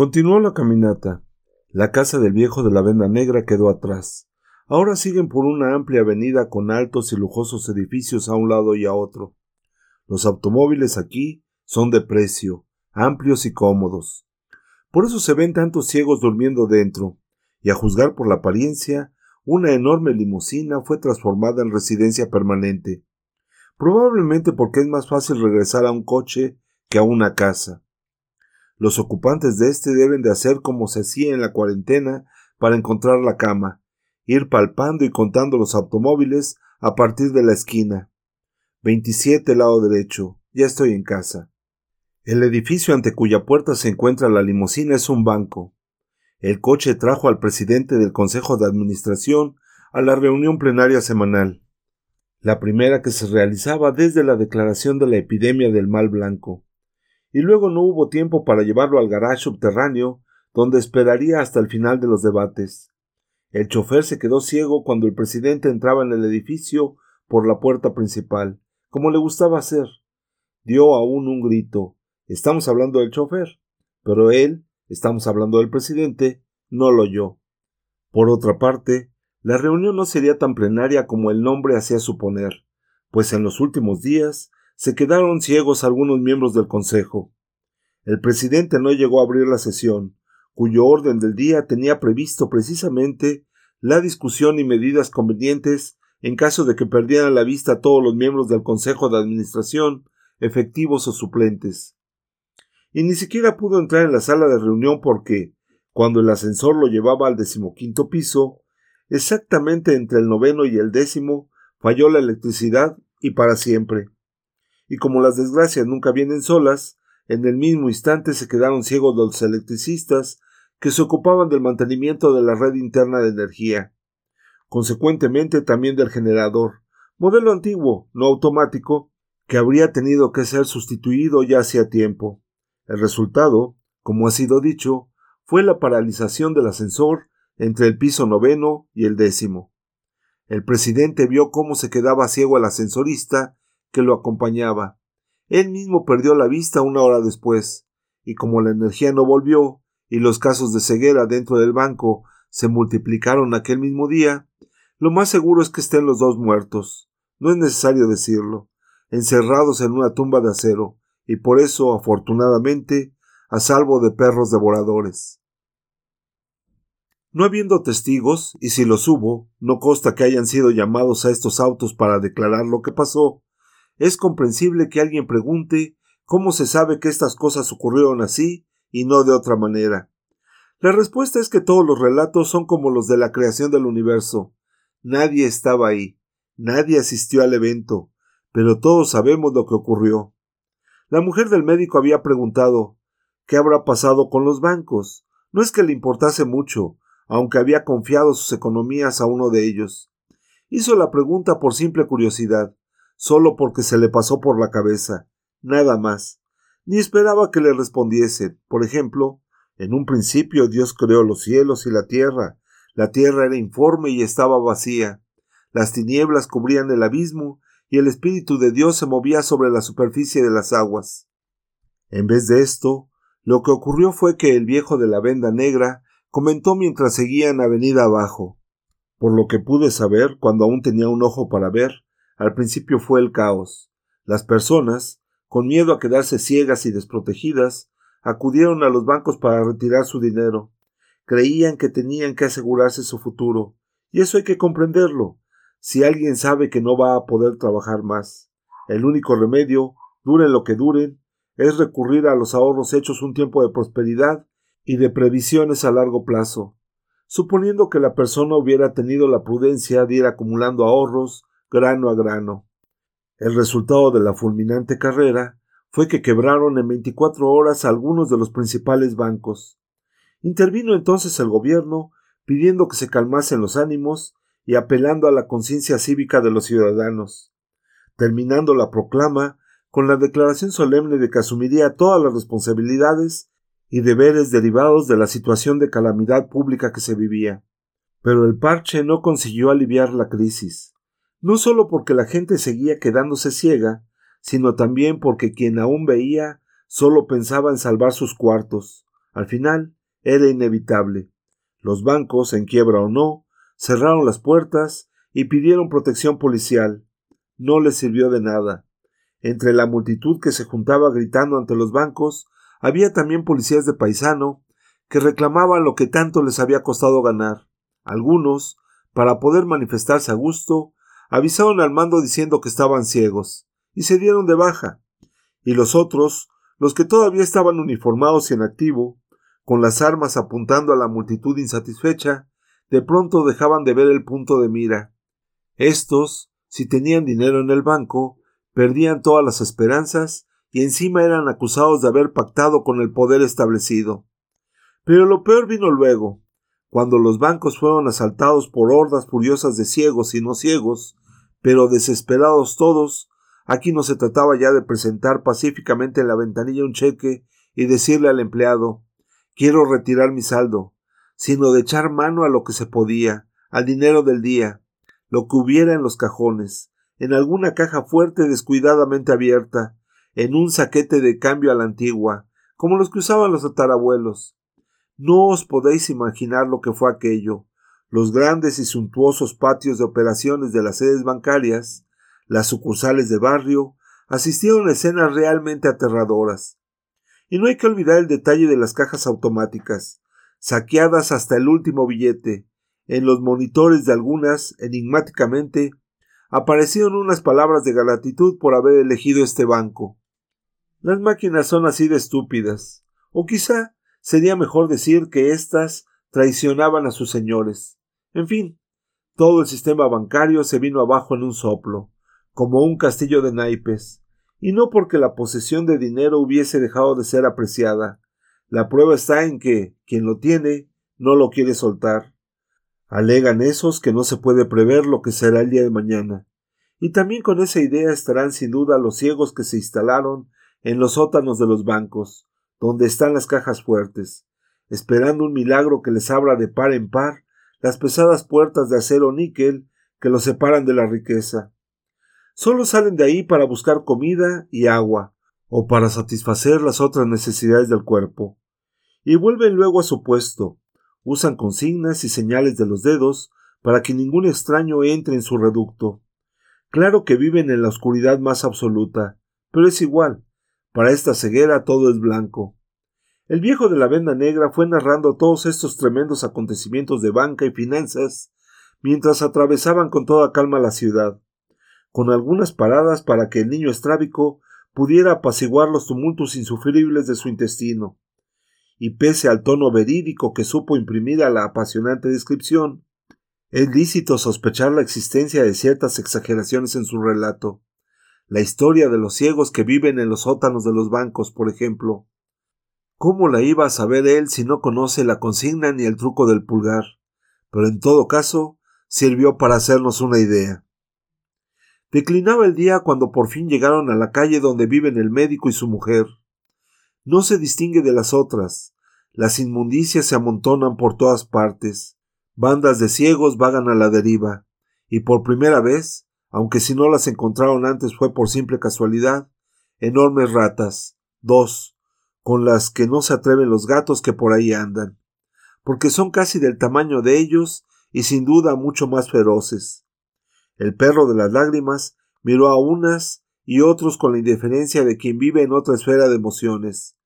Continuó la caminata. La casa del viejo de la venda negra quedó atrás. Ahora siguen por una amplia avenida con altos y lujosos edificios a un lado y a otro. Los automóviles aquí son de precio, amplios y cómodos. Por eso se ven tantos ciegos durmiendo dentro, y a juzgar por la apariencia, una enorme limusina fue transformada en residencia permanente. Probablemente porque es más fácil regresar a un coche que a una casa. Los ocupantes de este deben de hacer como se hacía en la cuarentena para encontrar la cama, ir palpando y contando los automóviles a partir de la esquina. 27 lado derecho. Ya estoy en casa. El edificio ante cuya puerta se encuentra la limusina es un banco. El coche trajo al presidente del Consejo de Administración a la reunión plenaria semanal, la primera que se realizaba desde la declaración de la epidemia del mal blanco, y luego no hubo tiempo para llevarlo al garage subterráneo, donde esperaría hasta el final de los debates. El chofer se quedó ciego cuando el presidente entraba en el edificio por la puerta principal, como le gustaba hacer. Dio aún un grito. Estamos hablando del chofer. Pero él, estamos hablando del presidente, no lo oyó. Por otra parte, la reunión no sería tan plenaria como el nombre hacía suponer, pues en los últimos días se quedaron ciegos algunos miembros del Consejo. El presidente no llegó a abrir la sesión, cuyo orden del día tenía previsto precisamente la discusión y medidas convenientes en caso de que perdieran la vista todos los miembros del Consejo de Administración, efectivos o suplentes. Y ni siquiera pudo entrar en la sala de reunión porque, cuando el ascensor lo llevaba al decimoquinto piso, exactamente entre el noveno y el décimo, falló la electricidad y para siempre. Y como las desgracias nunca vienen solas, en el mismo instante se quedaron ciegos los electricistas que se ocupaban del mantenimiento de la red interna de energía, consecuentemente también del generador, modelo antiguo, no automático, que habría tenido que ser sustituido ya hacía tiempo. El resultado, como ha sido dicho, fue la paralización del ascensor entre el piso noveno y el décimo. El presidente vio cómo se quedaba ciego el ascensorista que lo acompañaba. Él mismo perdió la vista una hora después, y como la energía no volvió, y los casos de ceguera dentro del banco se multiplicaron aquel mismo día, lo más seguro es que estén los dos muertos. No es necesario decirlo, encerrados en una tumba de acero, y por eso, afortunadamente, a salvo de perros devoradores. No habiendo testigos, y si los hubo, no consta que hayan sido llamados a estos autos para declarar lo que pasó, es comprensible que alguien pregunte cómo se sabe que estas cosas ocurrieron así y no de otra manera. La respuesta es que todos los relatos son como los de la creación del universo. Nadie estaba ahí, nadie asistió al evento, pero todos sabemos lo que ocurrió. La mujer del médico había preguntado ¿Qué habrá pasado con los bancos? No es que le importase mucho, aunque había confiado sus economías a uno de ellos. Hizo la pregunta por simple curiosidad, solo porque se le pasó por la cabeza, nada más ni esperaba que le respondiese. Por ejemplo, en un principio Dios creó los cielos y la tierra. La tierra era informe y estaba vacía. Las tinieblas cubrían el abismo y el Espíritu de Dios se movía sobre la superficie de las aguas. En vez de esto, lo que ocurrió fue que el viejo de la venda negra comentó mientras seguían avenida abajo. Por lo que pude saber cuando aún tenía un ojo para ver, al principio fue el caos. Las personas, con miedo a quedarse ciegas y desprotegidas, acudieron a los bancos para retirar su dinero. Creían que tenían que asegurarse su futuro, y eso hay que comprenderlo. Si alguien sabe que no va a poder trabajar más, el único remedio, duren lo que duren, es recurrir a los ahorros hechos un tiempo de prosperidad y de previsiones a largo plazo. Suponiendo que la persona hubiera tenido la prudencia de ir acumulando ahorros grano a grano. El resultado de la fulminante carrera fue que quebraron en 24 horas algunos de los principales bancos. Intervino entonces el gobierno pidiendo que se calmasen los ánimos y apelando a la conciencia cívica de los ciudadanos, terminando la proclama con la declaración solemne de que asumiría todas las responsabilidades y deberes derivados de la situación de calamidad pública que se vivía. Pero el parche no consiguió aliviar la crisis no solo porque la gente seguía quedándose ciega, sino también porque quien aún veía solo pensaba en salvar sus cuartos, Al final, era inevitable. Los bancos, en quiebra o no, cerraron las puertas y pidieron protección policial. No les sirvió de nada. Entre la multitud que se juntaba gritando ante los bancos, había también policías de paisano que reclamaban lo que tanto les había costado ganar. Algunos, para poder manifestarse a gusto, avisaron al mando diciendo que estaban ciegos, y se dieron de baja. Y los otros, los que todavía estaban uniformados y en activo, con las armas apuntando a la multitud insatisfecha, de pronto dejaban de ver el punto de mira. Estos, si tenían dinero en el banco, perdían todas las esperanzas y encima eran acusados de haber pactado con el poder establecido. Pero lo peor vino luego, cuando los bancos fueron asaltados por hordas furiosas de ciegos y no ciegos, pero desesperados todos, aquí no se trataba ya de presentar pacíficamente en la ventanilla un cheque y decirle al empleado quiero retirar mi saldo, sino de echar mano a lo que se podía, al dinero del día, lo que hubiera en los cajones, en alguna caja fuerte descuidadamente abierta, en un saquete de cambio a la antigua, como los que usaban los tatarabuelos. No os podéis imaginar lo que fue aquello. Los grandes y suntuosos patios de operaciones de las sedes bancarias, las sucursales de barrio, asistieron a escenas realmente aterradoras. Y no hay que olvidar el detalle de las cajas automáticas, saqueadas hasta el último billete. En los monitores de algunas, enigmáticamente, aparecieron unas palabras de gratitud por haber elegido este banco. Las máquinas son así de estúpidas. O quizá sería mejor decir que éstas traicionaban a sus señores. En fin, todo el sistema bancario se vino abajo en un soplo, como un castillo de naipes, y no porque la posesión de dinero hubiese dejado de ser apreciada. La prueba está en que quien lo tiene no lo quiere soltar. Alegan esos que no se puede prever lo que será el día de mañana. Y también con esa idea estarán sin duda los ciegos que se instalaron en los sótanos de los bancos, donde están las cajas fuertes, esperando un milagro que les abra de par en par las pesadas puertas de acero níquel que los separan de la riqueza. Solo salen de ahí para buscar comida y agua, o para satisfacer las otras necesidades del cuerpo. Y vuelven luego a su puesto, usan consignas y señales de los dedos para que ningún extraño entre en su reducto. Claro que viven en la oscuridad más absoluta, pero es igual, para esta ceguera todo es blanco. El viejo de la venda negra fue narrando todos estos tremendos acontecimientos de banca y finanzas mientras atravesaban con toda calma la ciudad con algunas paradas para que el niño estrábico pudiera apaciguar los tumultos insufribles de su intestino. Y pese al tono verídico que supo imprimir a la apasionante descripción, es lícito sospechar la existencia de ciertas exageraciones en su relato. La historia de los ciegos que viven en los sótanos de los bancos, por ejemplo. ¿Cómo la iba a saber él si no conoce la consigna ni el truco del pulgar? Pero en todo caso, sirvió para hacernos una idea. Declinaba el día cuando por fin llegaron a la calle donde viven el médico y su mujer. No se distingue de las otras. Las inmundicias se amontonan por todas partes. Bandas de ciegos vagan a la deriva. Y por primera vez, aunque si no las encontraron antes fue por simple casualidad, enormes ratas, dos, con las que no se atreven los gatos que por ahí andan, porque son casi del tamaño de ellos y sin duda mucho más feroces. El perro de las lágrimas miró a unas y otros con la indiferencia de quien vive en otra esfera de emociones.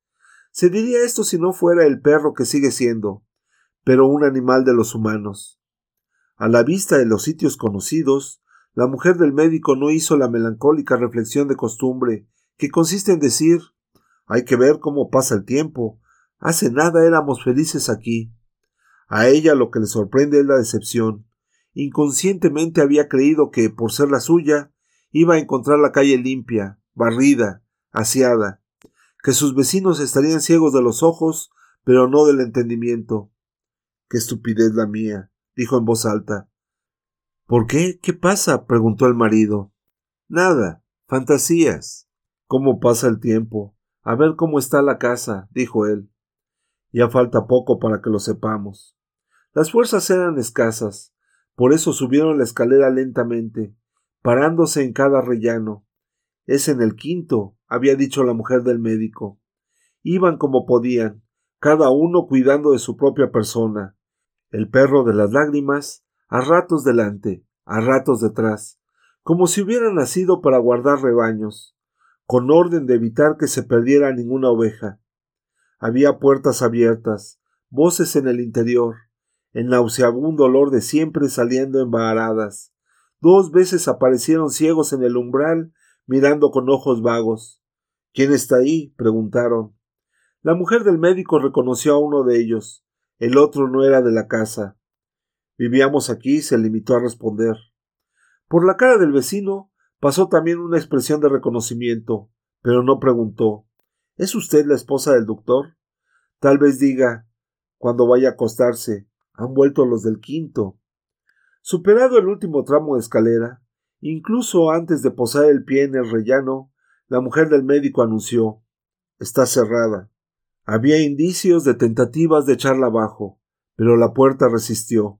Se diría esto si no fuera el perro que sigue siendo, pero un animal de los humanos. A la vista de los sitios conocidos, la mujer del médico no hizo la melancólica reflexión de costumbre, que consiste en decir hay que ver cómo pasa el tiempo. Hace nada éramos felices aquí. A ella lo que le sorprende es la decepción. Inconscientemente había creído que, por ser la suya, iba a encontrar la calle limpia, barrida, aseada, que sus vecinos estarían ciegos de los ojos, pero no del entendimiento. Qué estupidez la mía, dijo en voz alta. ¿Por qué? ¿Qué pasa? preguntó el marido. Nada. Fantasías. ¿Cómo pasa el tiempo? A ver cómo está la casa, dijo él. Ya falta poco para que lo sepamos. Las fuerzas eran escasas. Por eso subieron la escalera lentamente, parándose en cada rellano. Es en el quinto, había dicho la mujer del médico. Iban como podían, cada uno cuidando de su propia persona. El perro de las lágrimas, a ratos delante, a ratos detrás, como si hubiera nacido para guardar rebaños, con orden de evitar que se perdiera ninguna oveja. Había puertas abiertas, voces en el interior, el nauseabundo olor de siempre saliendo embaradas. Dos veces aparecieron ciegos en el umbral, mirando con ojos vagos. ¿Quién está ahí? preguntaron. La mujer del médico reconoció a uno de ellos. El otro no era de la casa. Vivíamos aquí, se limitó a responder. Por la cara del vecino pasó también una expresión de reconocimiento, pero no preguntó ¿Es usted la esposa del doctor? Tal vez diga, cuando vaya a acostarse, han vuelto los del quinto. Superado el último tramo de escalera, incluso antes de posar el pie en el rellano, la mujer del médico anunció Está cerrada. Había indicios de tentativas de echarla abajo, pero la puerta resistió.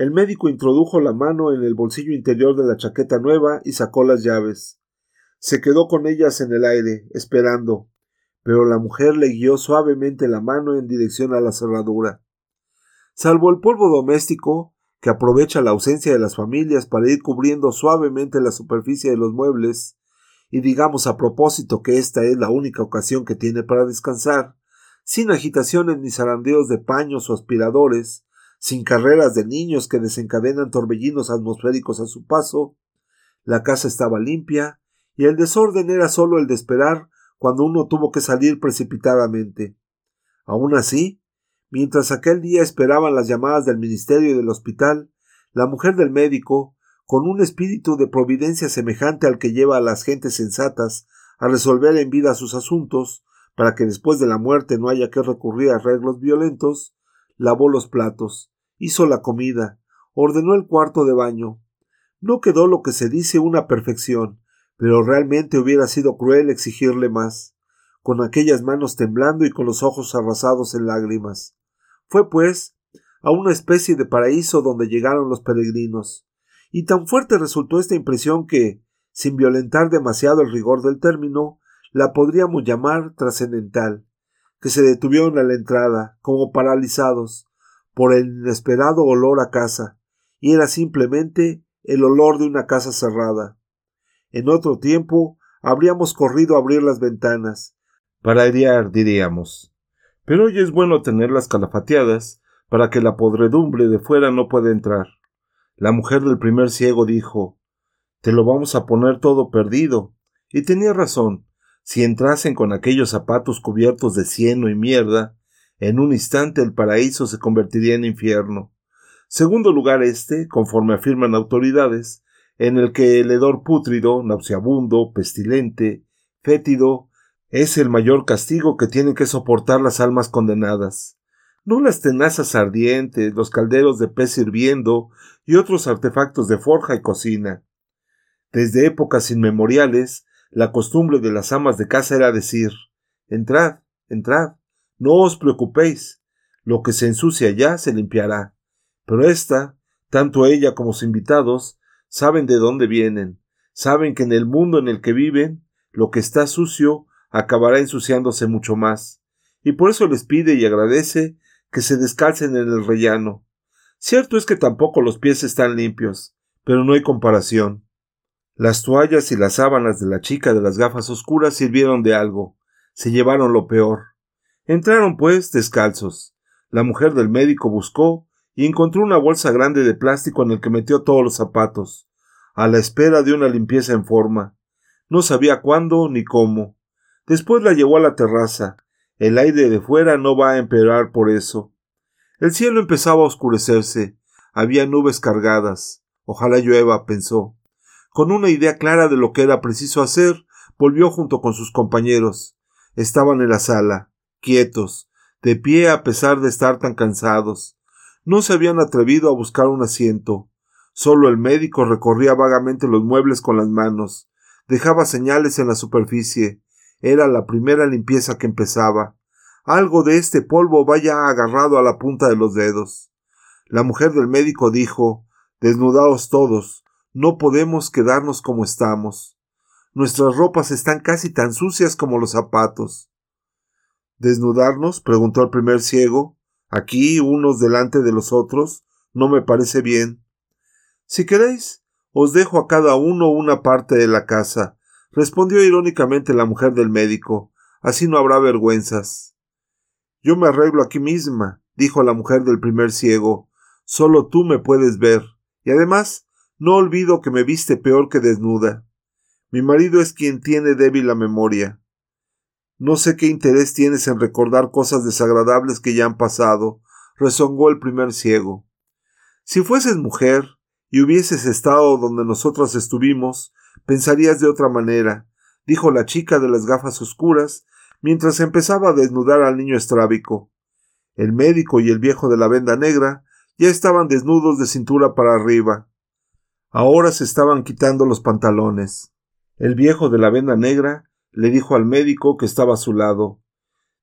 El médico introdujo la mano en el bolsillo interior de la chaqueta nueva y sacó las llaves. Se quedó con ellas en el aire, esperando, pero la mujer le guió suavemente la mano en dirección a la cerradura. Salvo el polvo doméstico, que aprovecha la ausencia de las familias para ir cubriendo suavemente la superficie de los muebles, y digamos a propósito que esta es la única ocasión que tiene para descansar, sin agitaciones ni zarandeos de paños o aspiradores, sin carreras de niños que desencadenan torbellinos atmosféricos a su paso, la casa estaba limpia, y el desorden era solo el de esperar cuando uno tuvo que salir precipitadamente. Aun así, mientras aquel día esperaban las llamadas del ministerio y del hospital, la mujer del médico, con un espíritu de providencia semejante al que lleva a las gentes sensatas a resolver en vida sus asuntos, para que después de la muerte no haya que recurrir a arreglos violentos, lavó los platos, hizo la comida, ordenó el cuarto de baño. No quedó lo que se dice una perfección, pero realmente hubiera sido cruel exigirle más, con aquellas manos temblando y con los ojos arrasados en lágrimas. Fue, pues, a una especie de paraíso donde llegaron los peregrinos, y tan fuerte resultó esta impresión que, sin violentar demasiado el rigor del término, la podríamos llamar trascendental, que se detuvieron a la entrada, como paralizados, por el inesperado olor a casa, y era simplemente el olor de una casa cerrada. En otro tiempo habríamos corrido a abrir las ventanas, para airear, diríamos. Pero hoy es bueno tenerlas calafateadas para que la podredumbre de fuera no pueda entrar. La mujer del primer ciego dijo Te lo vamos a poner todo perdido. Y tenía razón. Si entrasen con aquellos zapatos cubiertos de cieno y mierda, en un instante el paraíso se convertiría en infierno. Segundo lugar este, conforme afirman autoridades, en el que el hedor pútrido, nauseabundo, pestilente, fétido, es el mayor castigo que tienen que soportar las almas condenadas. No las tenazas ardientes, los calderos de pez hirviendo y otros artefactos de forja y cocina. Desde épocas inmemoriales, la costumbre de las amas de casa era decir Entrad, entrad, no os preocupéis, lo que se ensucia ya se limpiará. Pero ésta, tanto ella como sus invitados, saben de dónde vienen, saben que en el mundo en el que viven, lo que está sucio acabará ensuciándose mucho más, y por eso les pide y agradece que se descalcen en el rellano. Cierto es que tampoco los pies están limpios, pero no hay comparación. Las toallas y las sábanas de la chica de las gafas oscuras sirvieron de algo, se llevaron lo peor. Entraron, pues, descalzos. La mujer del médico buscó y encontró una bolsa grande de plástico en el que metió todos los zapatos, a la espera de una limpieza en forma. No sabía cuándo ni cómo. Después la llevó a la terraza. El aire de fuera no va a empeorar por eso. El cielo empezaba a oscurecerse. Había nubes cargadas. Ojalá llueva, pensó. Con una idea clara de lo que era preciso hacer, volvió junto con sus compañeros. Estaban en la sala, quietos, de pie a pesar de estar tan cansados. No se habían atrevido a buscar un asiento. Solo el médico recorría vagamente los muebles con las manos. Dejaba señales en la superficie. Era la primera limpieza que empezaba. Algo de este polvo vaya agarrado a la punta de los dedos. La mujer del médico dijo Desnudaos todos. No podemos quedarnos como estamos. Nuestras ropas están casi tan sucias como los zapatos. ¿Desnudarnos? preguntó el primer ciego. Aquí, unos delante de los otros. No me parece bien. Si queréis, os dejo a cada uno una parte de la casa, respondió irónicamente la mujer del médico. Así no habrá vergüenzas. Yo me arreglo aquí misma, dijo la mujer del primer ciego. Solo tú me puedes ver. Y además, no olvido que me viste peor que desnuda. Mi marido es quien tiene débil la memoria. No sé qué interés tienes en recordar cosas desagradables que ya han pasado, rezongó el primer ciego. Si fueses mujer y hubieses estado donde nosotras estuvimos, pensarías de otra manera, dijo la chica de las gafas oscuras, mientras empezaba a desnudar al niño estrábico. El médico y el viejo de la venda negra ya estaban desnudos de cintura para arriba. Ahora se estaban quitando los pantalones. El viejo de la venda negra le dijo al médico que estaba a su lado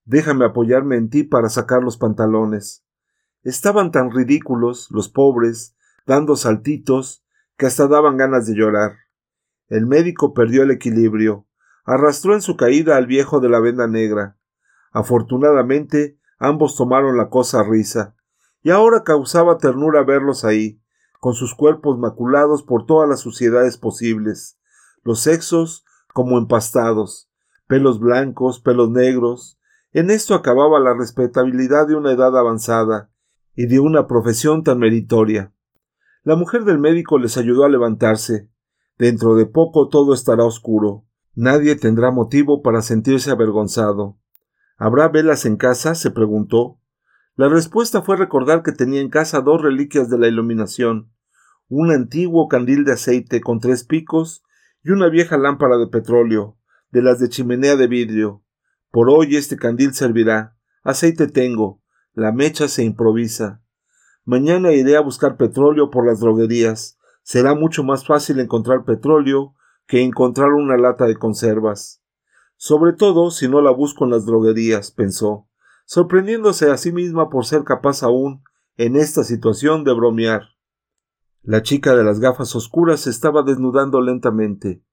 Déjame apoyarme en ti para sacar los pantalones. Estaban tan ridículos, los pobres, dando saltitos, que hasta daban ganas de llorar. El médico perdió el equilibrio, arrastró en su caída al viejo de la venda negra. Afortunadamente, ambos tomaron la cosa a risa, y ahora causaba ternura verlos ahí, con sus cuerpos maculados por todas las suciedades posibles, los sexos como empastados, pelos blancos, pelos negros. En esto acababa la respetabilidad de una edad avanzada y de una profesión tan meritoria. La mujer del médico les ayudó a levantarse. Dentro de poco todo estará oscuro. Nadie tendrá motivo para sentirse avergonzado. ¿Habrá velas en casa? se preguntó. La respuesta fue recordar que tenía en casa dos reliquias de la iluminación, un antiguo candil de aceite con tres picos y una vieja lámpara de petróleo, de las de chimenea de vidrio. Por hoy este candil servirá. Aceite tengo. La mecha se improvisa. Mañana iré a buscar petróleo por las droguerías. Será mucho más fácil encontrar petróleo que encontrar una lata de conservas. Sobre todo si no la busco en las droguerías, pensó, sorprendiéndose a sí misma por ser capaz aún, en esta situación, de bromear. La chica de las gafas oscuras se estaba desnudando lentamente,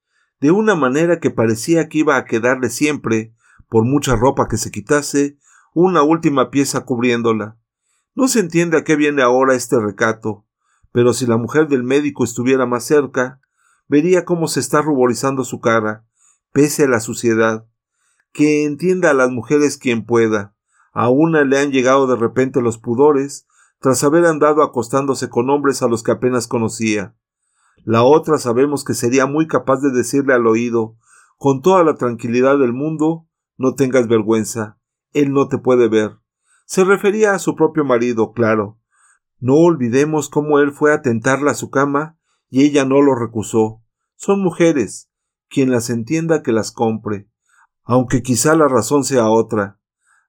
de una manera que parecía que iba a quedarle siempre, por mucha ropa que se quitase, una última pieza cubriéndola. No se entiende a qué viene ahora este recato, pero si la mujer del médico estuviera más cerca, vería cómo se está ruborizando su cara, pese a la suciedad. Que entienda a las mujeres quien pueda. A una le han llegado de repente los pudores, tras haber andado acostándose con hombres a los que apenas conocía. La otra sabemos que sería muy capaz de decirle al oído, con toda la tranquilidad del mundo, no tengas vergüenza, él no te puede ver. Se refería a su propio marido, claro. No olvidemos cómo él fue a tentarla a su cama y ella no lo recusó. Son mujeres. Quien las entienda que las compre. Aunque quizá la razón sea otra.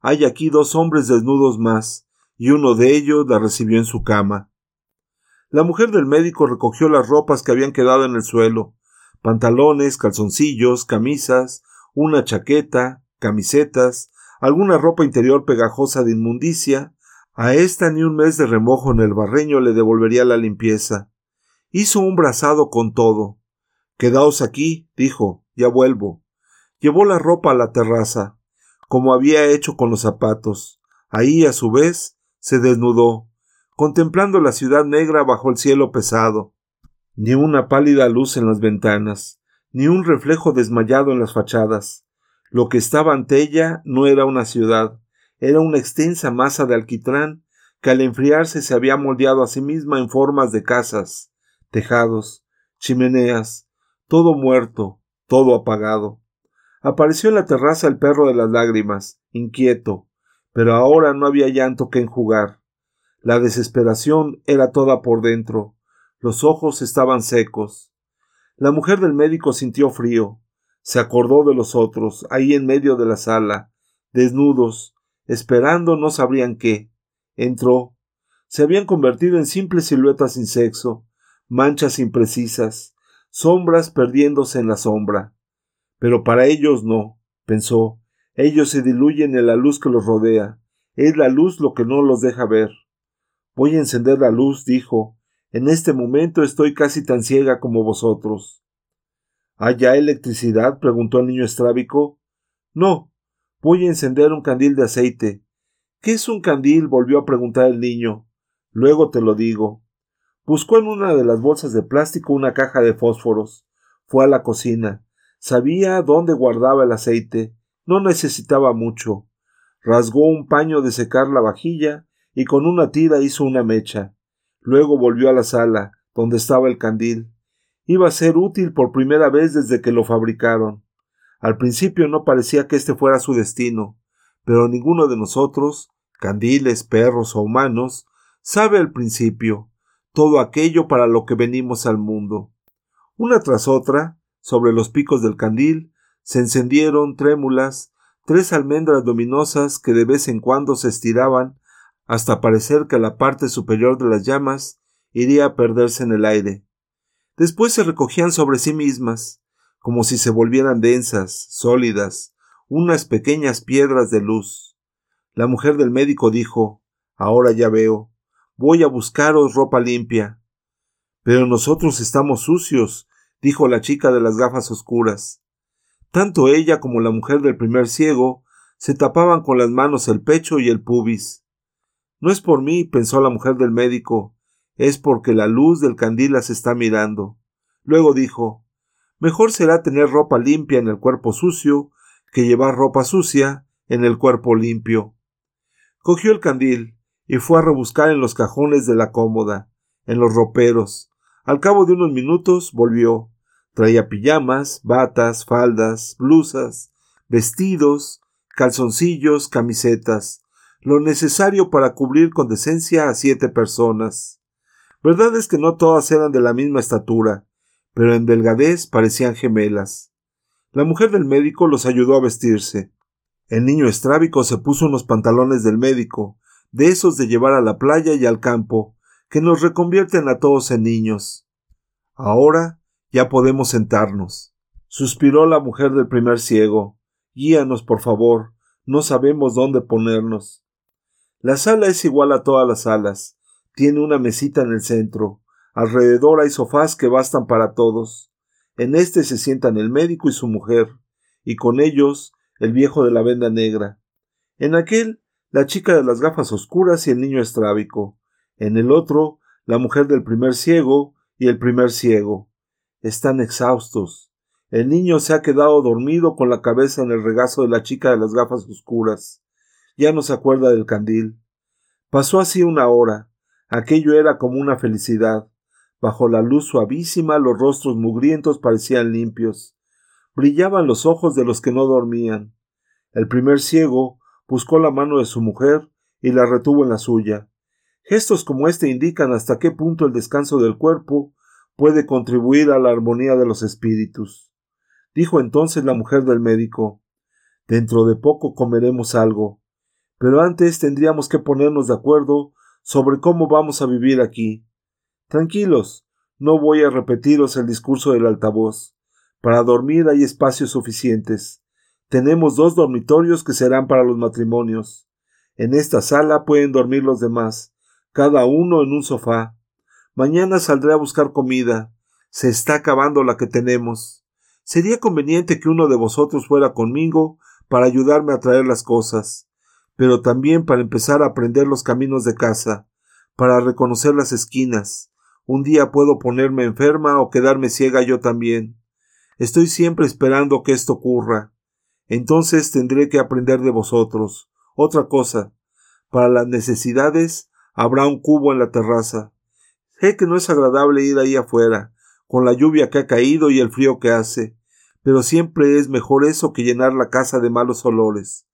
Hay aquí dos hombres desnudos más, y uno de ellos la recibió en su cama. La mujer del médico recogió las ropas que habían quedado en el suelo pantalones, calzoncillos, camisas, una chaqueta, camisetas, alguna ropa interior pegajosa de inmundicia. A esta ni un mes de remojo en el barreño le devolvería la limpieza. Hizo un brazado con todo. Quedaos aquí, dijo, ya vuelvo. Llevó la ropa a la terraza, como había hecho con los zapatos. Ahí, a su vez, se desnudó, contemplando la ciudad negra bajo el cielo pesado. Ni una pálida luz en las ventanas, ni un reflejo desmayado en las fachadas. Lo que estaba ante ella no era una ciudad, era una extensa masa de alquitrán que al enfriarse se había moldeado a sí misma en formas de casas, tejados, chimeneas, todo muerto, todo apagado. Apareció en la terraza el perro de las lágrimas, inquieto, pero ahora no había llanto que enjugar. La desesperación era toda por dentro. Los ojos estaban secos. La mujer del médico sintió frío. Se acordó de los otros, ahí en medio de la sala, desnudos, esperando no sabrían qué. Entró. Se habían convertido en simples siluetas sin sexo, manchas imprecisas, sombras perdiéndose en la sombra. Pero para ellos no, pensó, ellos se diluyen en la luz que los rodea. Es la luz lo que no los deja ver. Voy a encender la luz, dijo. En este momento estoy casi tan ciega como vosotros. ¿Hay ya electricidad? preguntó el niño estrábico. No, Voy a encender un candil de aceite. ¿Qué es un candil? volvió a preguntar el niño. Luego te lo digo. Buscó en una de las bolsas de plástico una caja de fósforos. Fue a la cocina. Sabía dónde guardaba el aceite. No necesitaba mucho. Rasgó un paño de secar la vajilla y con una tira hizo una mecha. Luego volvió a la sala, donde estaba el candil. Iba a ser útil por primera vez desde que lo fabricaron. Al principio no parecía que este fuera su destino, pero ninguno de nosotros, candiles, perros o humanos, sabe al principio todo aquello para lo que venimos al mundo. Una tras otra, sobre los picos del candil, se encendieron trémulas tres almendras luminosas que de vez en cuando se estiraban hasta parecer que la parte superior de las llamas iría a perderse en el aire. Después se recogían sobre sí mismas, como si se volvieran densas, sólidas, unas pequeñas piedras de luz. La mujer del médico dijo Ahora ya veo. Voy a buscaros ropa limpia. Pero nosotros estamos sucios, dijo la chica de las gafas oscuras. Tanto ella como la mujer del primer ciego se tapaban con las manos el pecho y el pubis. No es por mí, pensó la mujer del médico, es porque la luz del candil las está mirando. Luego dijo Mejor será tener ropa limpia en el cuerpo sucio que llevar ropa sucia en el cuerpo limpio. Cogió el candil y fue a rebuscar en los cajones de la cómoda, en los roperos. Al cabo de unos minutos volvió. Traía pijamas, batas, faldas, blusas, vestidos, calzoncillos, camisetas, lo necesario para cubrir con decencia a siete personas. Verdad es que no todas eran de la misma estatura, pero en delgadez parecían gemelas. La mujer del médico los ayudó a vestirse. El niño estrábico se puso unos pantalones del médico, de esos de llevar a la playa y al campo, que nos reconvierten a todos en niños. Ahora ya podemos sentarnos. Suspiró la mujer del primer ciego. Guíanos, por favor. No sabemos dónde ponernos. La sala es igual a todas las salas. Tiene una mesita en el centro. Alrededor hay sofás que bastan para todos. En este se sientan el médico y su mujer, y con ellos el viejo de la venda negra. En aquel, la chica de las gafas oscuras y el niño estrábico. En el otro, la mujer del primer ciego y el primer ciego. Están exhaustos. El niño se ha quedado dormido con la cabeza en el regazo de la chica de las gafas oscuras. Ya no se acuerda del candil. Pasó así una hora. Aquello era como una felicidad. Bajo la luz suavísima los rostros mugrientos parecían limpios. Brillaban los ojos de los que no dormían. El primer ciego buscó la mano de su mujer y la retuvo en la suya. Gestos como este indican hasta qué punto el descanso del cuerpo puede contribuir a la armonía de los espíritus. Dijo entonces la mujer del médico Dentro de poco comeremos algo, pero antes tendríamos que ponernos de acuerdo sobre cómo vamos a vivir aquí. Tranquilos, no voy a repetiros el discurso del altavoz. Para dormir hay espacios suficientes. Tenemos dos dormitorios que serán para los matrimonios. En esta sala pueden dormir los demás, cada uno en un sofá. Mañana saldré a buscar comida. Se está acabando la que tenemos. Sería conveniente que uno de vosotros fuera conmigo para ayudarme a traer las cosas, pero también para empezar a aprender los caminos de casa, para reconocer las esquinas, un día puedo ponerme enferma o quedarme ciega yo también. Estoy siempre esperando que esto ocurra. Entonces tendré que aprender de vosotros. Otra cosa. Para las necesidades habrá un cubo en la terraza. Sé que no es agradable ir ahí afuera, con la lluvia que ha caído y el frío que hace, pero siempre es mejor eso que llenar la casa de malos olores.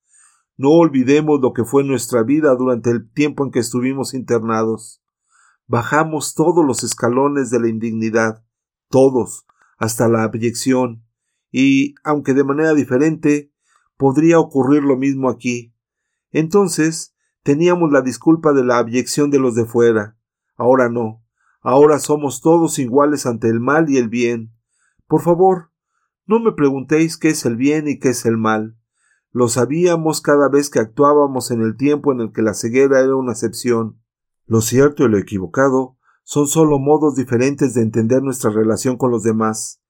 No olvidemos lo que fue nuestra vida durante el tiempo en que estuvimos internados. Bajamos todos los escalones de la indignidad, todos, hasta la abyección, y, aunque de manera diferente, podría ocurrir lo mismo aquí. Entonces, teníamos la disculpa de la abyección de los de fuera. Ahora no. Ahora somos todos iguales ante el mal y el bien. Por favor, no me preguntéis qué es el bien y qué es el mal. Lo sabíamos cada vez que actuábamos en el tiempo en el que la ceguera era una excepción. Lo cierto y lo equivocado son sólo modos diferentes de entender nuestra relación con los demás,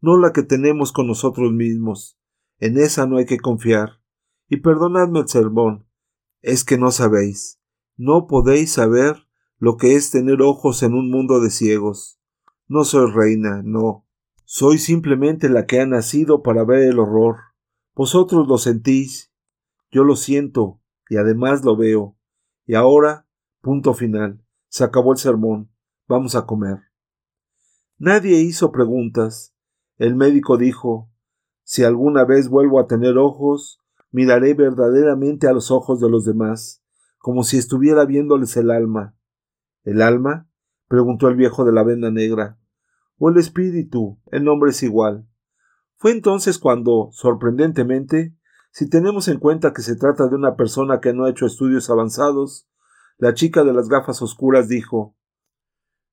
no la que tenemos con nosotros mismos. En esa no hay que confiar. Y perdonadme el sermón, es que no sabéis, no podéis saber lo que es tener ojos en un mundo de ciegos. No soy reina, no. Soy simplemente la que ha nacido para ver el horror. Vosotros lo sentís, yo lo siento, y además lo veo. Y ahora, punto final, se acabó el sermón, vamos a comer. Nadie hizo preguntas. El médico dijo, si alguna vez vuelvo a tener ojos, miraré verdaderamente a los ojos de los demás, como si estuviera viéndoles el alma. ¿El alma? preguntó el viejo de la venda negra. O el espíritu, el nombre es igual. Fue entonces cuando, sorprendentemente, si tenemos en cuenta que se trata de una persona que no ha hecho estudios avanzados, la chica de las gafas oscuras dijo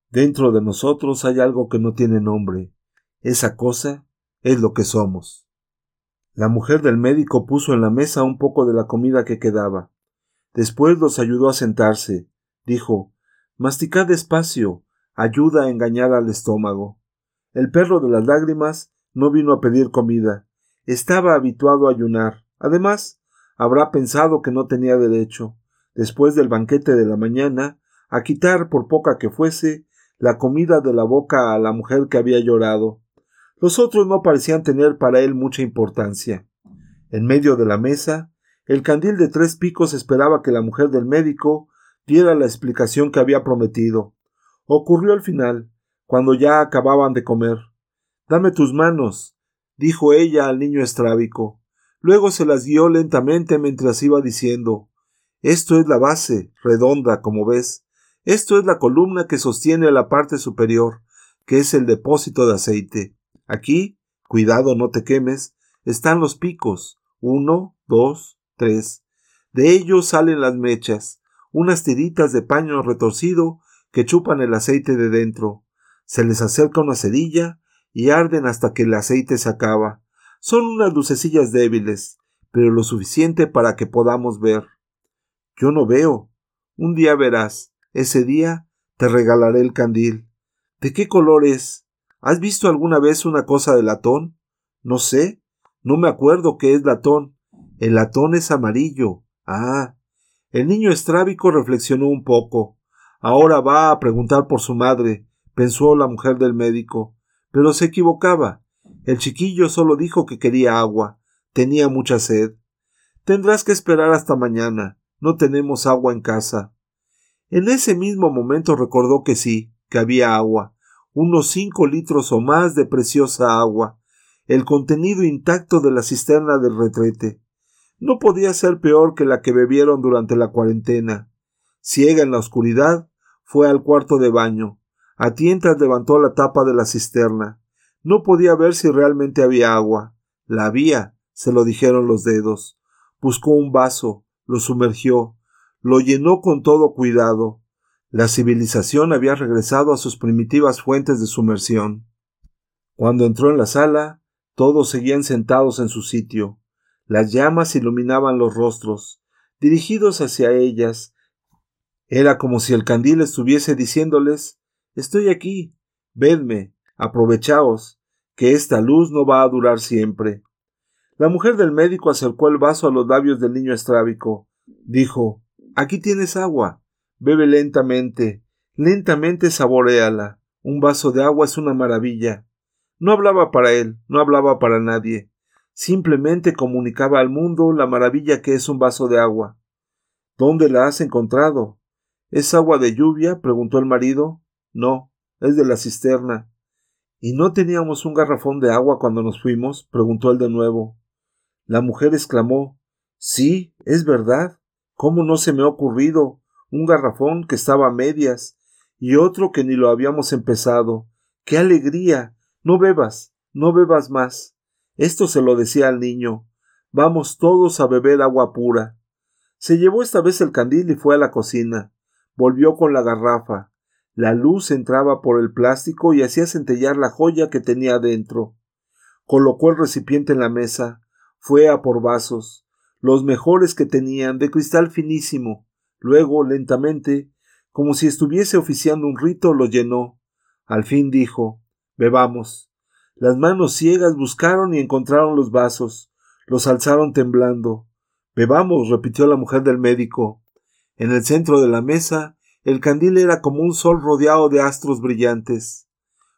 Dentro de nosotros hay algo que no tiene nombre. Esa cosa es lo que somos. La mujer del médico puso en la mesa un poco de la comida que quedaba. Después los ayudó a sentarse. Dijo Masticad despacio. Ayuda a engañar al estómago. El perro de las lágrimas no vino a pedir comida. Estaba habituado a ayunar. Además, habrá pensado que no tenía derecho, después del banquete de la mañana, a quitar, por poca que fuese, la comida de la boca a la mujer que había llorado. Los otros no parecían tener para él mucha importancia. En medio de la mesa, el candil de tres picos esperaba que la mujer del médico diera la explicación que había prometido. Ocurrió al final, cuando ya acababan de comer. Dame tus manos, dijo ella al niño estrábico. Luego se las guió lentamente mientras iba diciendo Esto es la base, redonda, como ves. Esto es la columna que sostiene la parte superior, que es el depósito de aceite. Aquí, cuidado no te quemes, están los picos. Uno, dos, tres. De ellos salen las mechas, unas tiritas de paño retorcido que chupan el aceite de dentro. Se les acerca una cerilla y arden hasta que el aceite se acaba. Son unas lucecillas débiles, pero lo suficiente para que podamos ver. Yo no veo. Un día verás. Ese día te regalaré el candil. ¿De qué color es? ¿Has visto alguna vez una cosa de latón? No sé. No me acuerdo qué es latón. El latón es amarillo. Ah. El niño estrábico reflexionó un poco. Ahora va a preguntar por su madre, pensó la mujer del médico. Pero se equivocaba. El chiquillo solo dijo que quería agua. Tenía mucha sed. Tendrás que esperar hasta mañana. No tenemos agua en casa. En ese mismo momento recordó que sí, que había agua, unos cinco litros o más de preciosa agua, el contenido intacto de la cisterna del retrete. No podía ser peor que la que bebieron durante la cuarentena. Ciega en la oscuridad, fue al cuarto de baño. A tientas levantó la tapa de la cisterna. No podía ver si realmente había agua. La había, se lo dijeron los dedos. Buscó un vaso, lo sumergió, lo llenó con todo cuidado. La civilización había regresado a sus primitivas fuentes de sumersión. Cuando entró en la sala, todos seguían sentados en su sitio. Las llamas iluminaban los rostros. Dirigidos hacia ellas, era como si el candil estuviese diciéndoles Estoy aquí. Vedme. Aprovechaos, que esta luz no va a durar siempre. La mujer del médico acercó el vaso a los labios del niño estrábico. Dijo Aquí tienes agua. Bebe lentamente. Lentamente saboreala. Un vaso de agua es una maravilla. No hablaba para él, no hablaba para nadie. Simplemente comunicaba al mundo la maravilla que es un vaso de agua. ¿Dónde la has encontrado? ¿Es agua de lluvia? preguntó el marido. No, es de la cisterna. ¿Y no teníamos un garrafón de agua cuando nos fuimos? preguntó él de nuevo. La mujer exclamó Sí, es verdad. ¿Cómo no se me ha ocurrido? Un garrafón que estaba a medias y otro que ni lo habíamos empezado. ¡Qué alegría! No bebas, no bebas más. Esto se lo decía al niño. Vamos todos a beber agua pura. Se llevó esta vez el candil y fue a la cocina. Volvió con la garrafa. La luz entraba por el plástico y hacía centellar la joya que tenía dentro. Colocó el recipiente en la mesa, fue a por vasos, los mejores que tenían, de cristal finísimo. Luego, lentamente, como si estuviese oficiando un rito, lo llenó. Al fin dijo Bebamos. Las manos ciegas buscaron y encontraron los vasos, los alzaron temblando. Bebamos, repitió la mujer del médico. En el centro de la mesa, el candil era como un sol rodeado de astros brillantes.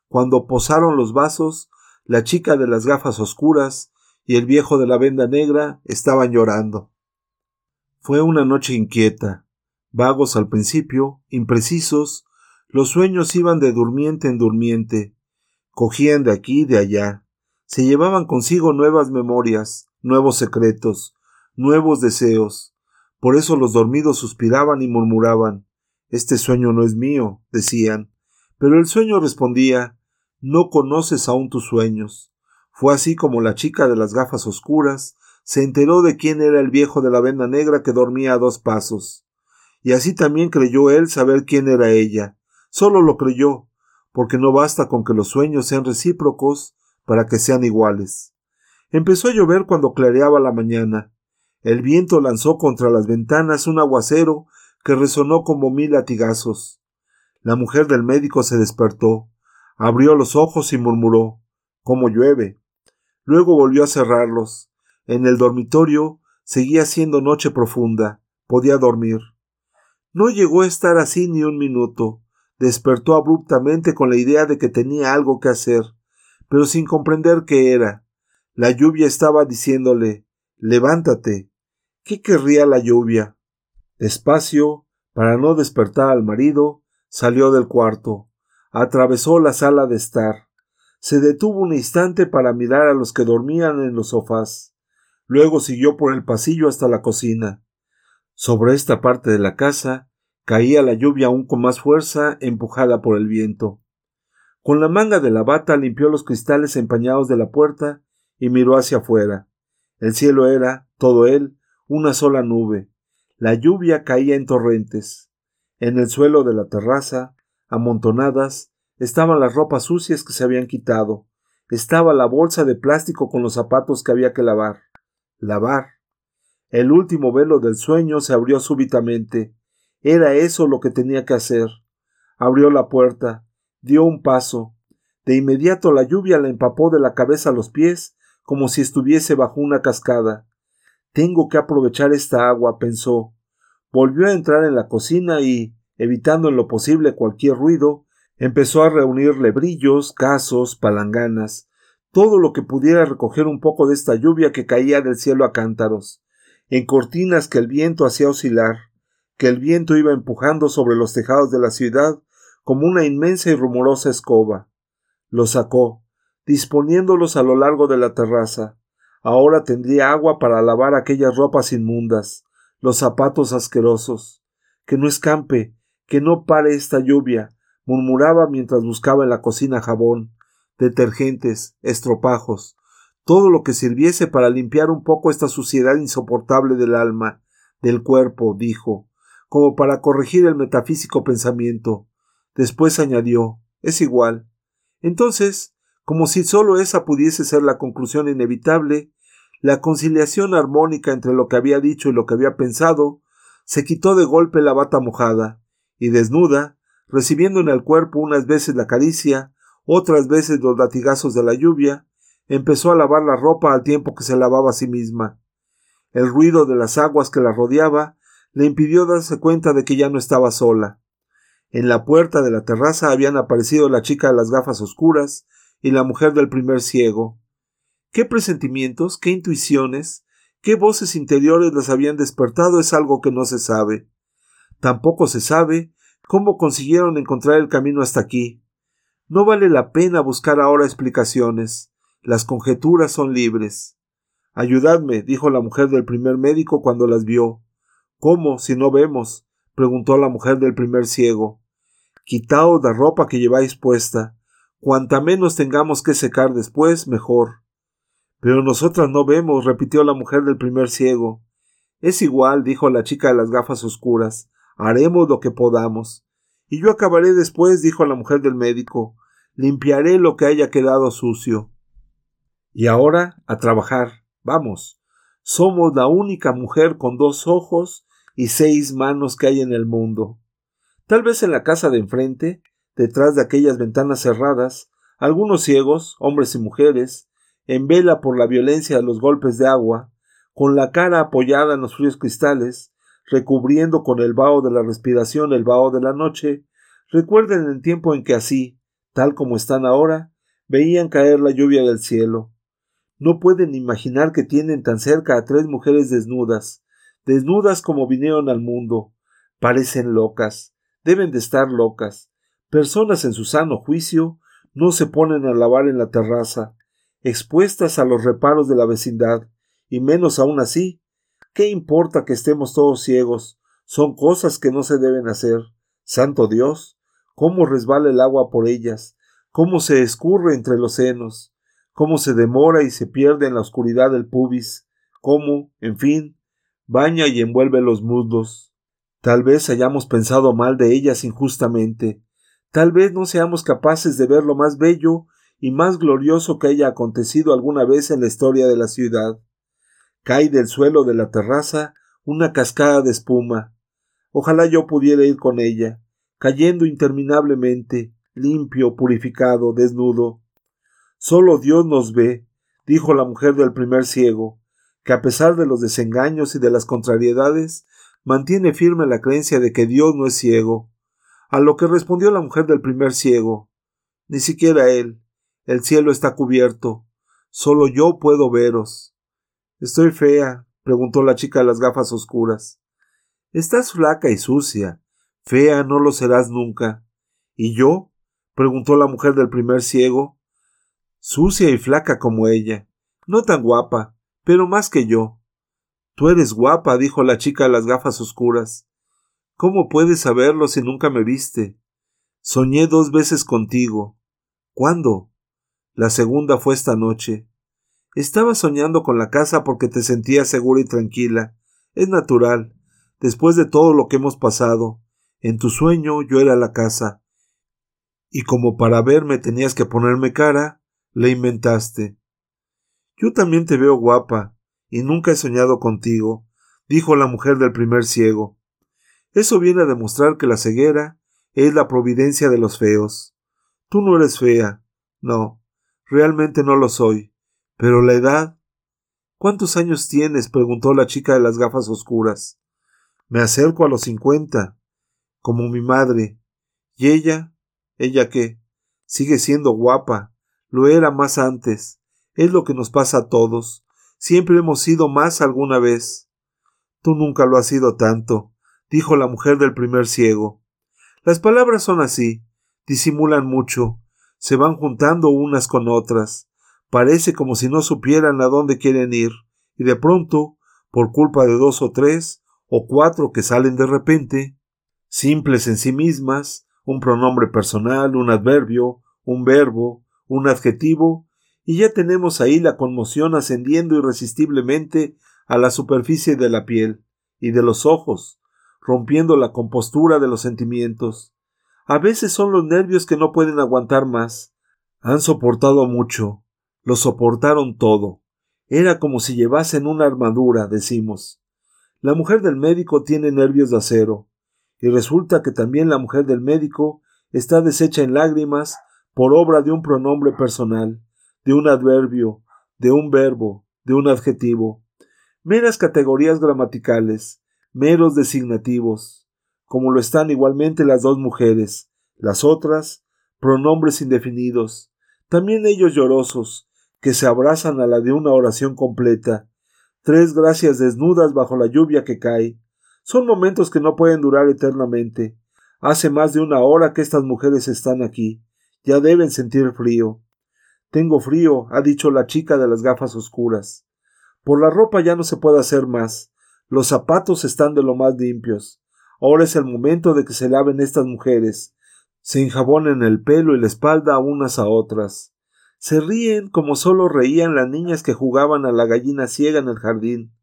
Cuando posaron los vasos, la chica de las gafas oscuras y el viejo de la venda negra estaban llorando. Fue una noche inquieta. Vagos al principio, imprecisos, los sueños iban de durmiente en durmiente, cogían de aquí y de allá, se llevaban consigo nuevas memorias, nuevos secretos, nuevos deseos. Por eso los dormidos suspiraban y murmuraban Este sueño no es mío, decían. Pero el sueño respondía No conoces aún tus sueños. Fue así como la chica de las gafas oscuras se enteró de quién era el viejo de la venda negra que dormía a dos pasos. Y así también creyó él saber quién era ella. Solo lo creyó, porque no basta con que los sueños sean recíprocos para que sean iguales. Empezó a llover cuando clareaba la mañana. El viento lanzó contra las ventanas un aguacero que resonó como mil latigazos. La mujer del médico se despertó, abrió los ojos y murmuró ¿Cómo llueve? Luego volvió a cerrarlos. En el dormitorio seguía siendo noche profunda. Podía dormir. No llegó a estar así ni un minuto. Despertó abruptamente con la idea de que tenía algo que hacer, pero sin comprender qué era. La lluvia estaba diciéndole Levántate, ¿Qué querría la lluvia? Despacio, para no despertar al marido, salió del cuarto, atravesó la sala de estar, se detuvo un instante para mirar a los que dormían en los sofás, luego siguió por el pasillo hasta la cocina. Sobre esta parte de la casa caía la lluvia aún con más fuerza, empujada por el viento. Con la manga de la bata limpió los cristales empañados de la puerta y miró hacia afuera. El cielo era, todo él, una sola nube. La lluvia caía en torrentes. En el suelo de la terraza, amontonadas, estaban las ropas sucias que se habían quitado. Estaba la bolsa de plástico con los zapatos que había que lavar. Lavar. El último velo del sueño se abrió súbitamente. Era eso lo que tenía que hacer. Abrió la puerta, dio un paso. De inmediato la lluvia la empapó de la cabeza a los pies como si estuviese bajo una cascada. Tengo que aprovechar esta agua, pensó. Volvió a entrar en la cocina y, evitando en lo posible cualquier ruido, empezó a reunir lebrillos, casos, palanganas, todo lo que pudiera recoger un poco de esta lluvia que caía del cielo a cántaros, en cortinas que el viento hacía oscilar, que el viento iba empujando sobre los tejados de la ciudad como una inmensa y rumorosa escoba. Los sacó, disponiéndolos a lo largo de la terraza, Ahora tendría agua para lavar aquellas ropas inmundas, los zapatos asquerosos. Que no escampe, que no pare esta lluvia, murmuraba mientras buscaba en la cocina jabón, detergentes, estropajos, todo lo que sirviese para limpiar un poco esta suciedad insoportable del alma, del cuerpo, dijo, como para corregir el metafísico pensamiento. Después añadió es igual. Entonces, como si sólo esa pudiese ser la conclusión inevitable, la conciliación armónica entre lo que había dicho y lo que había pensado, se quitó de golpe la bata mojada, y desnuda, recibiendo en el cuerpo unas veces la caricia, otras veces los latigazos de la lluvia, empezó a lavar la ropa al tiempo que se lavaba a sí misma. El ruido de las aguas que la rodeaba le impidió darse cuenta de que ya no estaba sola. En la puerta de la terraza habían aparecido la chica de las gafas oscuras y la mujer del primer ciego. ¿Qué presentimientos, qué intuiciones, qué voces interiores las habían despertado es algo que no se sabe. Tampoco se sabe cómo consiguieron encontrar el camino hasta aquí. No vale la pena buscar ahora explicaciones. Las conjeturas son libres. Ayudadme, dijo la mujer del primer médico cuando las vio. ¿Cómo, si no vemos? preguntó la mujer del primer ciego. Quitaos la ropa que lleváis puesta. Cuanta menos tengamos que secar después, mejor. Pero nosotras no vemos, repitió la mujer del primer ciego. Es igual, dijo la chica de las gafas oscuras. Haremos lo que podamos. Y yo acabaré después, dijo la mujer del médico. Limpiaré lo que haya quedado sucio. Y ahora a trabajar. Vamos. Somos la única mujer con dos ojos y seis manos que hay en el mundo. Tal vez en la casa de enfrente detrás de aquellas ventanas cerradas, algunos ciegos, hombres y mujeres, en vela por la violencia de los golpes de agua, con la cara apoyada en los fríos cristales, recubriendo con el vaho de la respiración el vaho de la noche, recuerden el tiempo en que así, tal como están ahora, veían caer la lluvia del cielo. No pueden imaginar que tienen tan cerca a tres mujeres desnudas, desnudas como vinieron al mundo. Parecen locas, deben de estar locas. Personas en su sano juicio no se ponen a lavar en la terraza, expuestas a los reparos de la vecindad, y menos aún así. ¿Qué importa que estemos todos ciegos? Son cosas que no se deben hacer. Santo Dios, cómo resbala el agua por ellas, cómo se escurre entre los senos, cómo se demora y se pierde en la oscuridad del pubis, cómo, en fin, baña y envuelve los muslos. Tal vez hayamos pensado mal de ellas injustamente, tal vez no seamos capaces de ver lo más bello y más glorioso que haya acontecido alguna vez en la historia de la ciudad. Cae del suelo de la terraza una cascada de espuma. Ojalá yo pudiera ir con ella, cayendo interminablemente, limpio, purificado, desnudo. Solo Dios nos ve, dijo la mujer del primer ciego, que a pesar de los desengaños y de las contrariedades, mantiene firme la creencia de que Dios no es ciego. A lo que respondió la mujer del primer ciego, ni siquiera él, el cielo está cubierto, solo yo puedo veros. Estoy fea, preguntó la chica de las gafas oscuras. Estás flaca y sucia. Fea no lo serás nunca. ¿Y yo? preguntó la mujer del primer ciego. Sucia y flaca como ella. No tan guapa, pero más que yo. Tú eres guapa, dijo la chica de las gafas oscuras. ¿Cómo puedes saberlo si nunca me viste? Soñé dos veces contigo. ¿Cuándo? La segunda fue esta noche. Estaba soñando con la casa porque te sentías segura y tranquila. Es natural. Después de todo lo que hemos pasado, en tu sueño yo era la casa. Y como para verme tenías que ponerme cara, le inventaste. Yo también te veo guapa, y nunca he soñado contigo, dijo la mujer del primer ciego. Eso viene a demostrar que la ceguera es la providencia de los feos. Tú no eres fea. No, realmente no lo soy. Pero la edad. ¿Cuántos años tienes? preguntó la chica de las gafas oscuras. Me acerco a los cincuenta, como mi madre. ¿Y ella? ¿Ella qué? Sigue siendo guapa. Lo era más antes. Es lo que nos pasa a todos. Siempre hemos sido más alguna vez. Tú nunca lo has sido tanto, dijo la mujer del primer ciego. Las palabras son así, disimulan mucho, se van juntando unas con otras. Parece como si no supieran a dónde quieren ir, y de pronto, por culpa de dos o tres, o cuatro que salen de repente, simples en sí mismas, un pronombre personal, un adverbio, un verbo, un adjetivo, y ya tenemos ahí la conmoción ascendiendo irresistiblemente a la superficie de la piel y de los ojos, rompiendo la compostura de los sentimientos. A veces son los nervios que no pueden aguantar más. Han soportado mucho, lo soportaron todo. Era como si llevasen una armadura, decimos. La mujer del médico tiene nervios de acero, y resulta que también la mujer del médico está deshecha en lágrimas por obra de un pronombre personal, de un adverbio, de un verbo, de un adjetivo, meras categorías gramaticales, meros designativos, como lo están igualmente las dos mujeres, las otras, pronombres indefinidos, también ellos llorosos, que se abrazan a la de una oración completa, tres gracias desnudas bajo la lluvia que cae. Son momentos que no pueden durar eternamente. Hace más de una hora que estas mujeres están aquí. Ya deben sentir frío. Tengo frío, ha dicho la chica de las gafas oscuras. Por la ropa ya no se puede hacer más. Los zapatos están de lo más limpios. Ahora es el momento de que se laven estas mujeres. Se enjabonen el pelo y la espalda unas a otras. Se ríen como solo reían las niñas que jugaban a la gallina ciega en el jardín,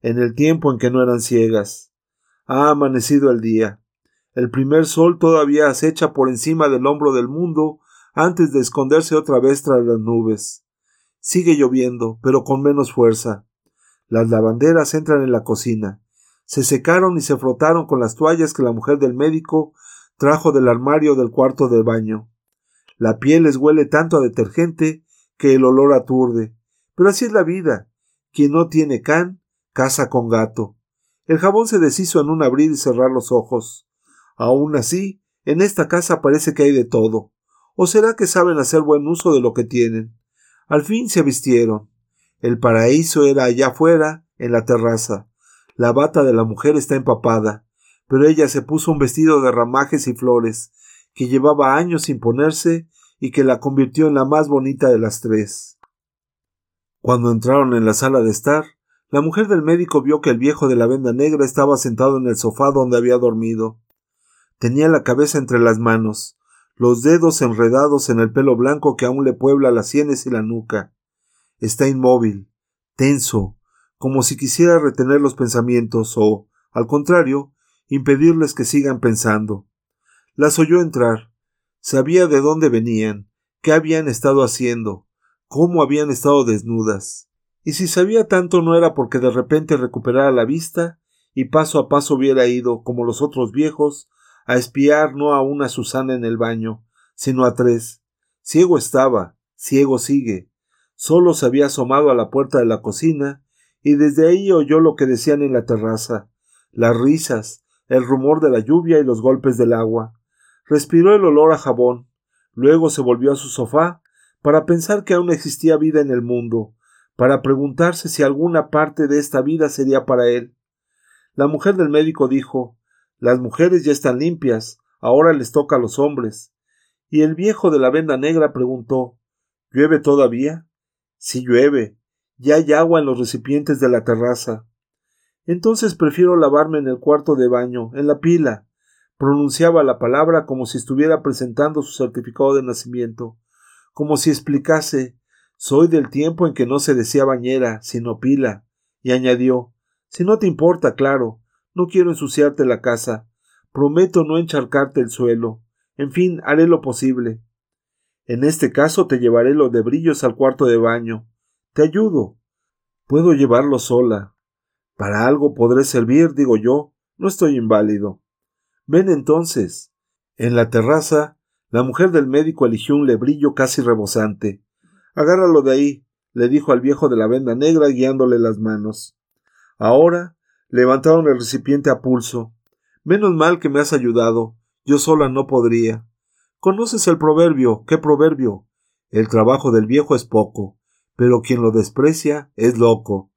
en el tiempo en que no eran ciegas. Ha amanecido el día. El primer sol todavía acecha por encima del hombro del mundo antes de esconderse otra vez tras las nubes. Sigue lloviendo, pero con menos fuerza. Las lavanderas entran en la cocina. Se secaron y se frotaron con las toallas que la mujer del médico trajo del armario del cuarto de baño. La piel les huele tanto a detergente que el olor aturde. Pero así es la vida. Quien no tiene can, casa con gato. El jabón se deshizo en un abrir y cerrar los ojos. Aún así, en esta casa parece que hay de todo. ¿O será que saben hacer buen uso de lo que tienen? Al fin se vistieron. El paraíso era allá afuera, en la terraza. La bata de la mujer está empapada, pero ella se puso un vestido de ramajes y flores, que llevaba años sin ponerse y que la convirtió en la más bonita de las tres. Cuando entraron en la sala de estar, la mujer del médico vio que el viejo de la venda negra estaba sentado en el sofá donde había dormido. Tenía la cabeza entre las manos, los dedos enredados en el pelo blanco que aún le puebla las sienes y la nuca. Está inmóvil, tenso, como si quisiera retener los pensamientos o, al contrario, impedirles que sigan pensando. Las oyó entrar. Sabía de dónde venían, qué habían estado haciendo, cómo habían estado desnudas. Y si sabía tanto no era porque de repente recuperara la vista y paso a paso hubiera ido, como los otros viejos, a espiar no a una Susana en el baño, sino a tres. Ciego estaba, ciego sigue. Solo se había asomado a la puerta de la cocina y desde ahí oyó lo que decían en la terraza, las risas, el rumor de la lluvia y los golpes del agua. Respiró el olor a jabón, luego se volvió a su sofá para pensar que aún existía vida en el mundo, para preguntarse si alguna parte de esta vida sería para él. La mujer del médico dijo Las mujeres ya están limpias, ahora les toca a los hombres. Y el viejo de la venda negra preguntó ¿Llueve todavía? Sí llueve. Ya hay agua en los recipientes de la terraza. Entonces prefiero lavarme en el cuarto de baño, en la pila. Pronunciaba la palabra como si estuviera presentando su certificado de nacimiento, como si explicase soy del tiempo en que no se decía bañera, sino pila, y añadió si no te importa, claro, no quiero ensuciarte la casa, prometo no encharcarte el suelo, en fin, haré lo posible. En este caso te llevaré los de brillos al cuarto de baño. Te ayudo. Puedo llevarlo sola. Para algo podré servir, digo yo. No estoy inválido. Ven entonces. En la terraza, la mujer del médico eligió un lebrillo casi rebosante. Agárralo de ahí, le dijo al viejo de la venda negra guiándole las manos. Ahora levantaron el recipiente a pulso. Menos mal que me has ayudado. Yo sola no podría. ¿Conoces el proverbio? ¿Qué proverbio? El trabajo del viejo es poco, pero quien lo desprecia es loco.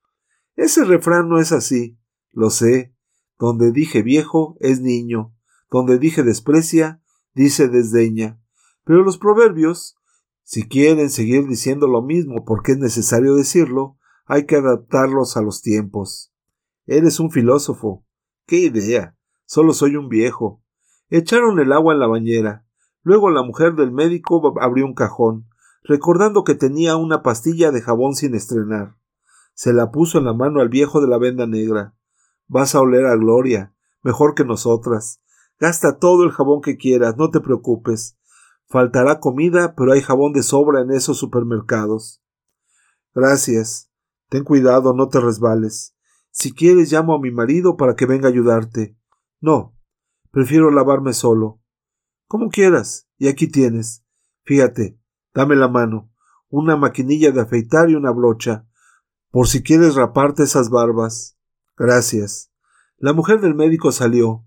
Ese refrán no es así. Lo sé. Donde dije viejo es niño. Donde dije desprecia, dice desdeña. Pero los proverbios, si quieren seguir diciendo lo mismo porque es necesario decirlo, hay que adaptarlos a los tiempos. Eres un filósofo. ¡Qué idea! Solo soy un viejo. Echaron el agua en la bañera. Luego la mujer del médico abrió un cajón, recordando que tenía una pastilla de jabón sin estrenar. Se la puso en la mano al viejo de la venda negra. Vas a oler a gloria, mejor que nosotras. Gasta todo el jabón que quieras, no te preocupes. Faltará comida, pero hay jabón de sobra en esos supermercados. Gracias. Ten cuidado, no te resbales. Si quieres llamo a mi marido para que venga a ayudarte. No, prefiero lavarme solo. Como quieras, y aquí tienes. Fíjate, dame la mano, una maquinilla de afeitar y una brocha, por si quieres raparte esas barbas. Gracias. La mujer del médico salió.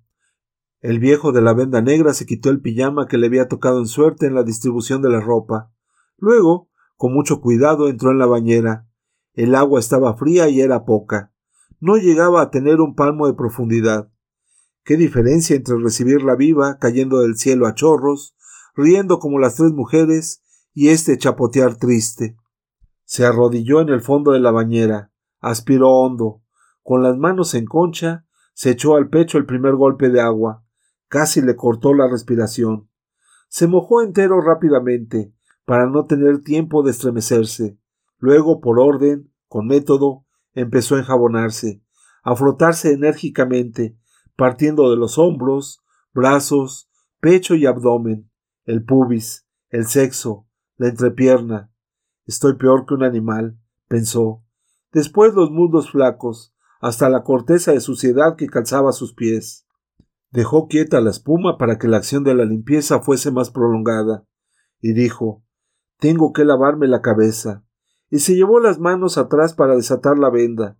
El viejo de la venda negra se quitó el pijama que le había tocado en suerte en la distribución de la ropa. Luego, con mucho cuidado, entró en la bañera. El agua estaba fría y era poca. No llegaba a tener un palmo de profundidad. Qué diferencia entre recibirla viva, cayendo del cielo a chorros, riendo como las tres mujeres, y este chapotear triste. Se arrodilló en el fondo de la bañera, aspiró hondo, con las manos en concha, se echó al pecho el primer golpe de agua, casi le cortó la respiración. Se mojó entero rápidamente, para no tener tiempo de estremecerse. Luego, por orden, con método, empezó a enjabonarse, a frotarse enérgicamente, partiendo de los hombros, brazos, pecho y abdomen, el pubis, el sexo, la entrepierna. Estoy peor que un animal, pensó. Después los muslos flacos, hasta la corteza de suciedad que calzaba sus pies. Dejó quieta la espuma para que la acción de la limpieza fuese más prolongada, y dijo Tengo que lavarme la cabeza. Y se llevó las manos atrás para desatar la venda.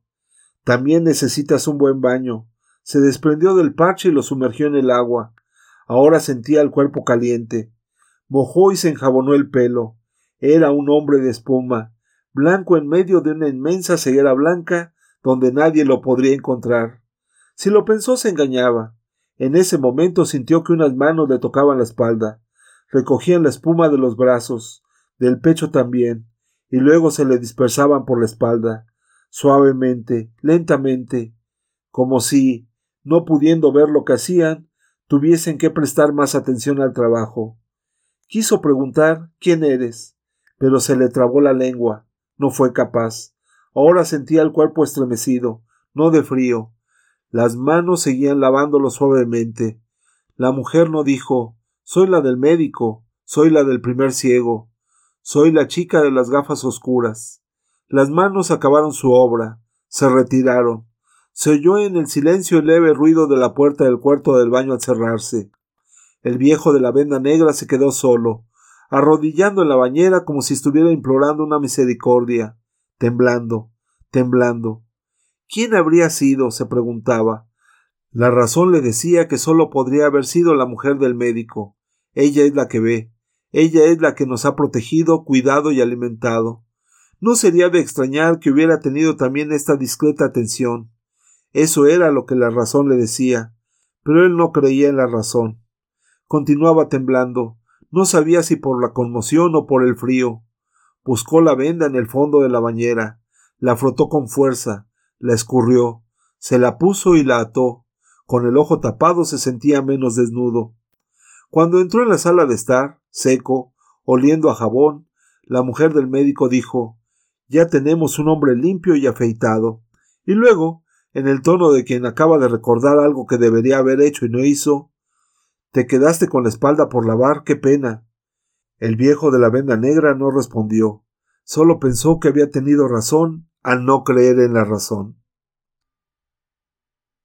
También necesitas un buen baño. Se desprendió del parche y lo sumergió en el agua. Ahora sentía el cuerpo caliente. Mojó y se enjabonó el pelo. Era un hombre de espuma, blanco en medio de una inmensa ceguera blanca donde nadie lo podría encontrar. Si lo pensó se engañaba. En ese momento sintió que unas manos le tocaban la espalda, recogían la espuma de los brazos, del pecho también, y luego se le dispersaban por la espalda, suavemente, lentamente, como si, no pudiendo ver lo que hacían, tuviesen que prestar más atención al trabajo. Quiso preguntar quién eres, pero se le trabó la lengua, no fue capaz. Ahora sentía el cuerpo estremecido, no de frío. Las manos seguían lavándolo suavemente. La mujer no dijo Soy la del médico, soy la del primer ciego, soy la chica de las gafas oscuras. Las manos acabaron su obra, se retiraron. Se oyó en el silencio el leve ruido de la puerta del cuarto del baño al cerrarse. El viejo de la venda negra se quedó solo, arrodillando en la bañera como si estuviera implorando una misericordia, temblando, temblando. ¿Quién habría sido? se preguntaba. La razón le decía que sólo podría haber sido la mujer del médico. Ella es la que ve, ella es la que nos ha protegido, cuidado y alimentado. No sería de extrañar que hubiera tenido también esta discreta atención. Eso era lo que la razón le decía, pero él no creía en la razón. Continuaba temblando, no sabía si por la conmoción o por el frío. Buscó la venda en el fondo de la bañera, la frotó con fuerza, la escurrió, se la puso y la ató. Con el ojo tapado se sentía menos desnudo. Cuando entró en la sala de estar, seco, oliendo a jabón, la mujer del médico dijo Ya tenemos un hombre limpio y afeitado. Y luego, en el tono de quien acaba de recordar algo que debería haber hecho y no hizo, te quedaste con la espalda por lavar, qué pena. El viejo de la venda negra no respondió, solo pensó que había tenido razón al no creer en la razón.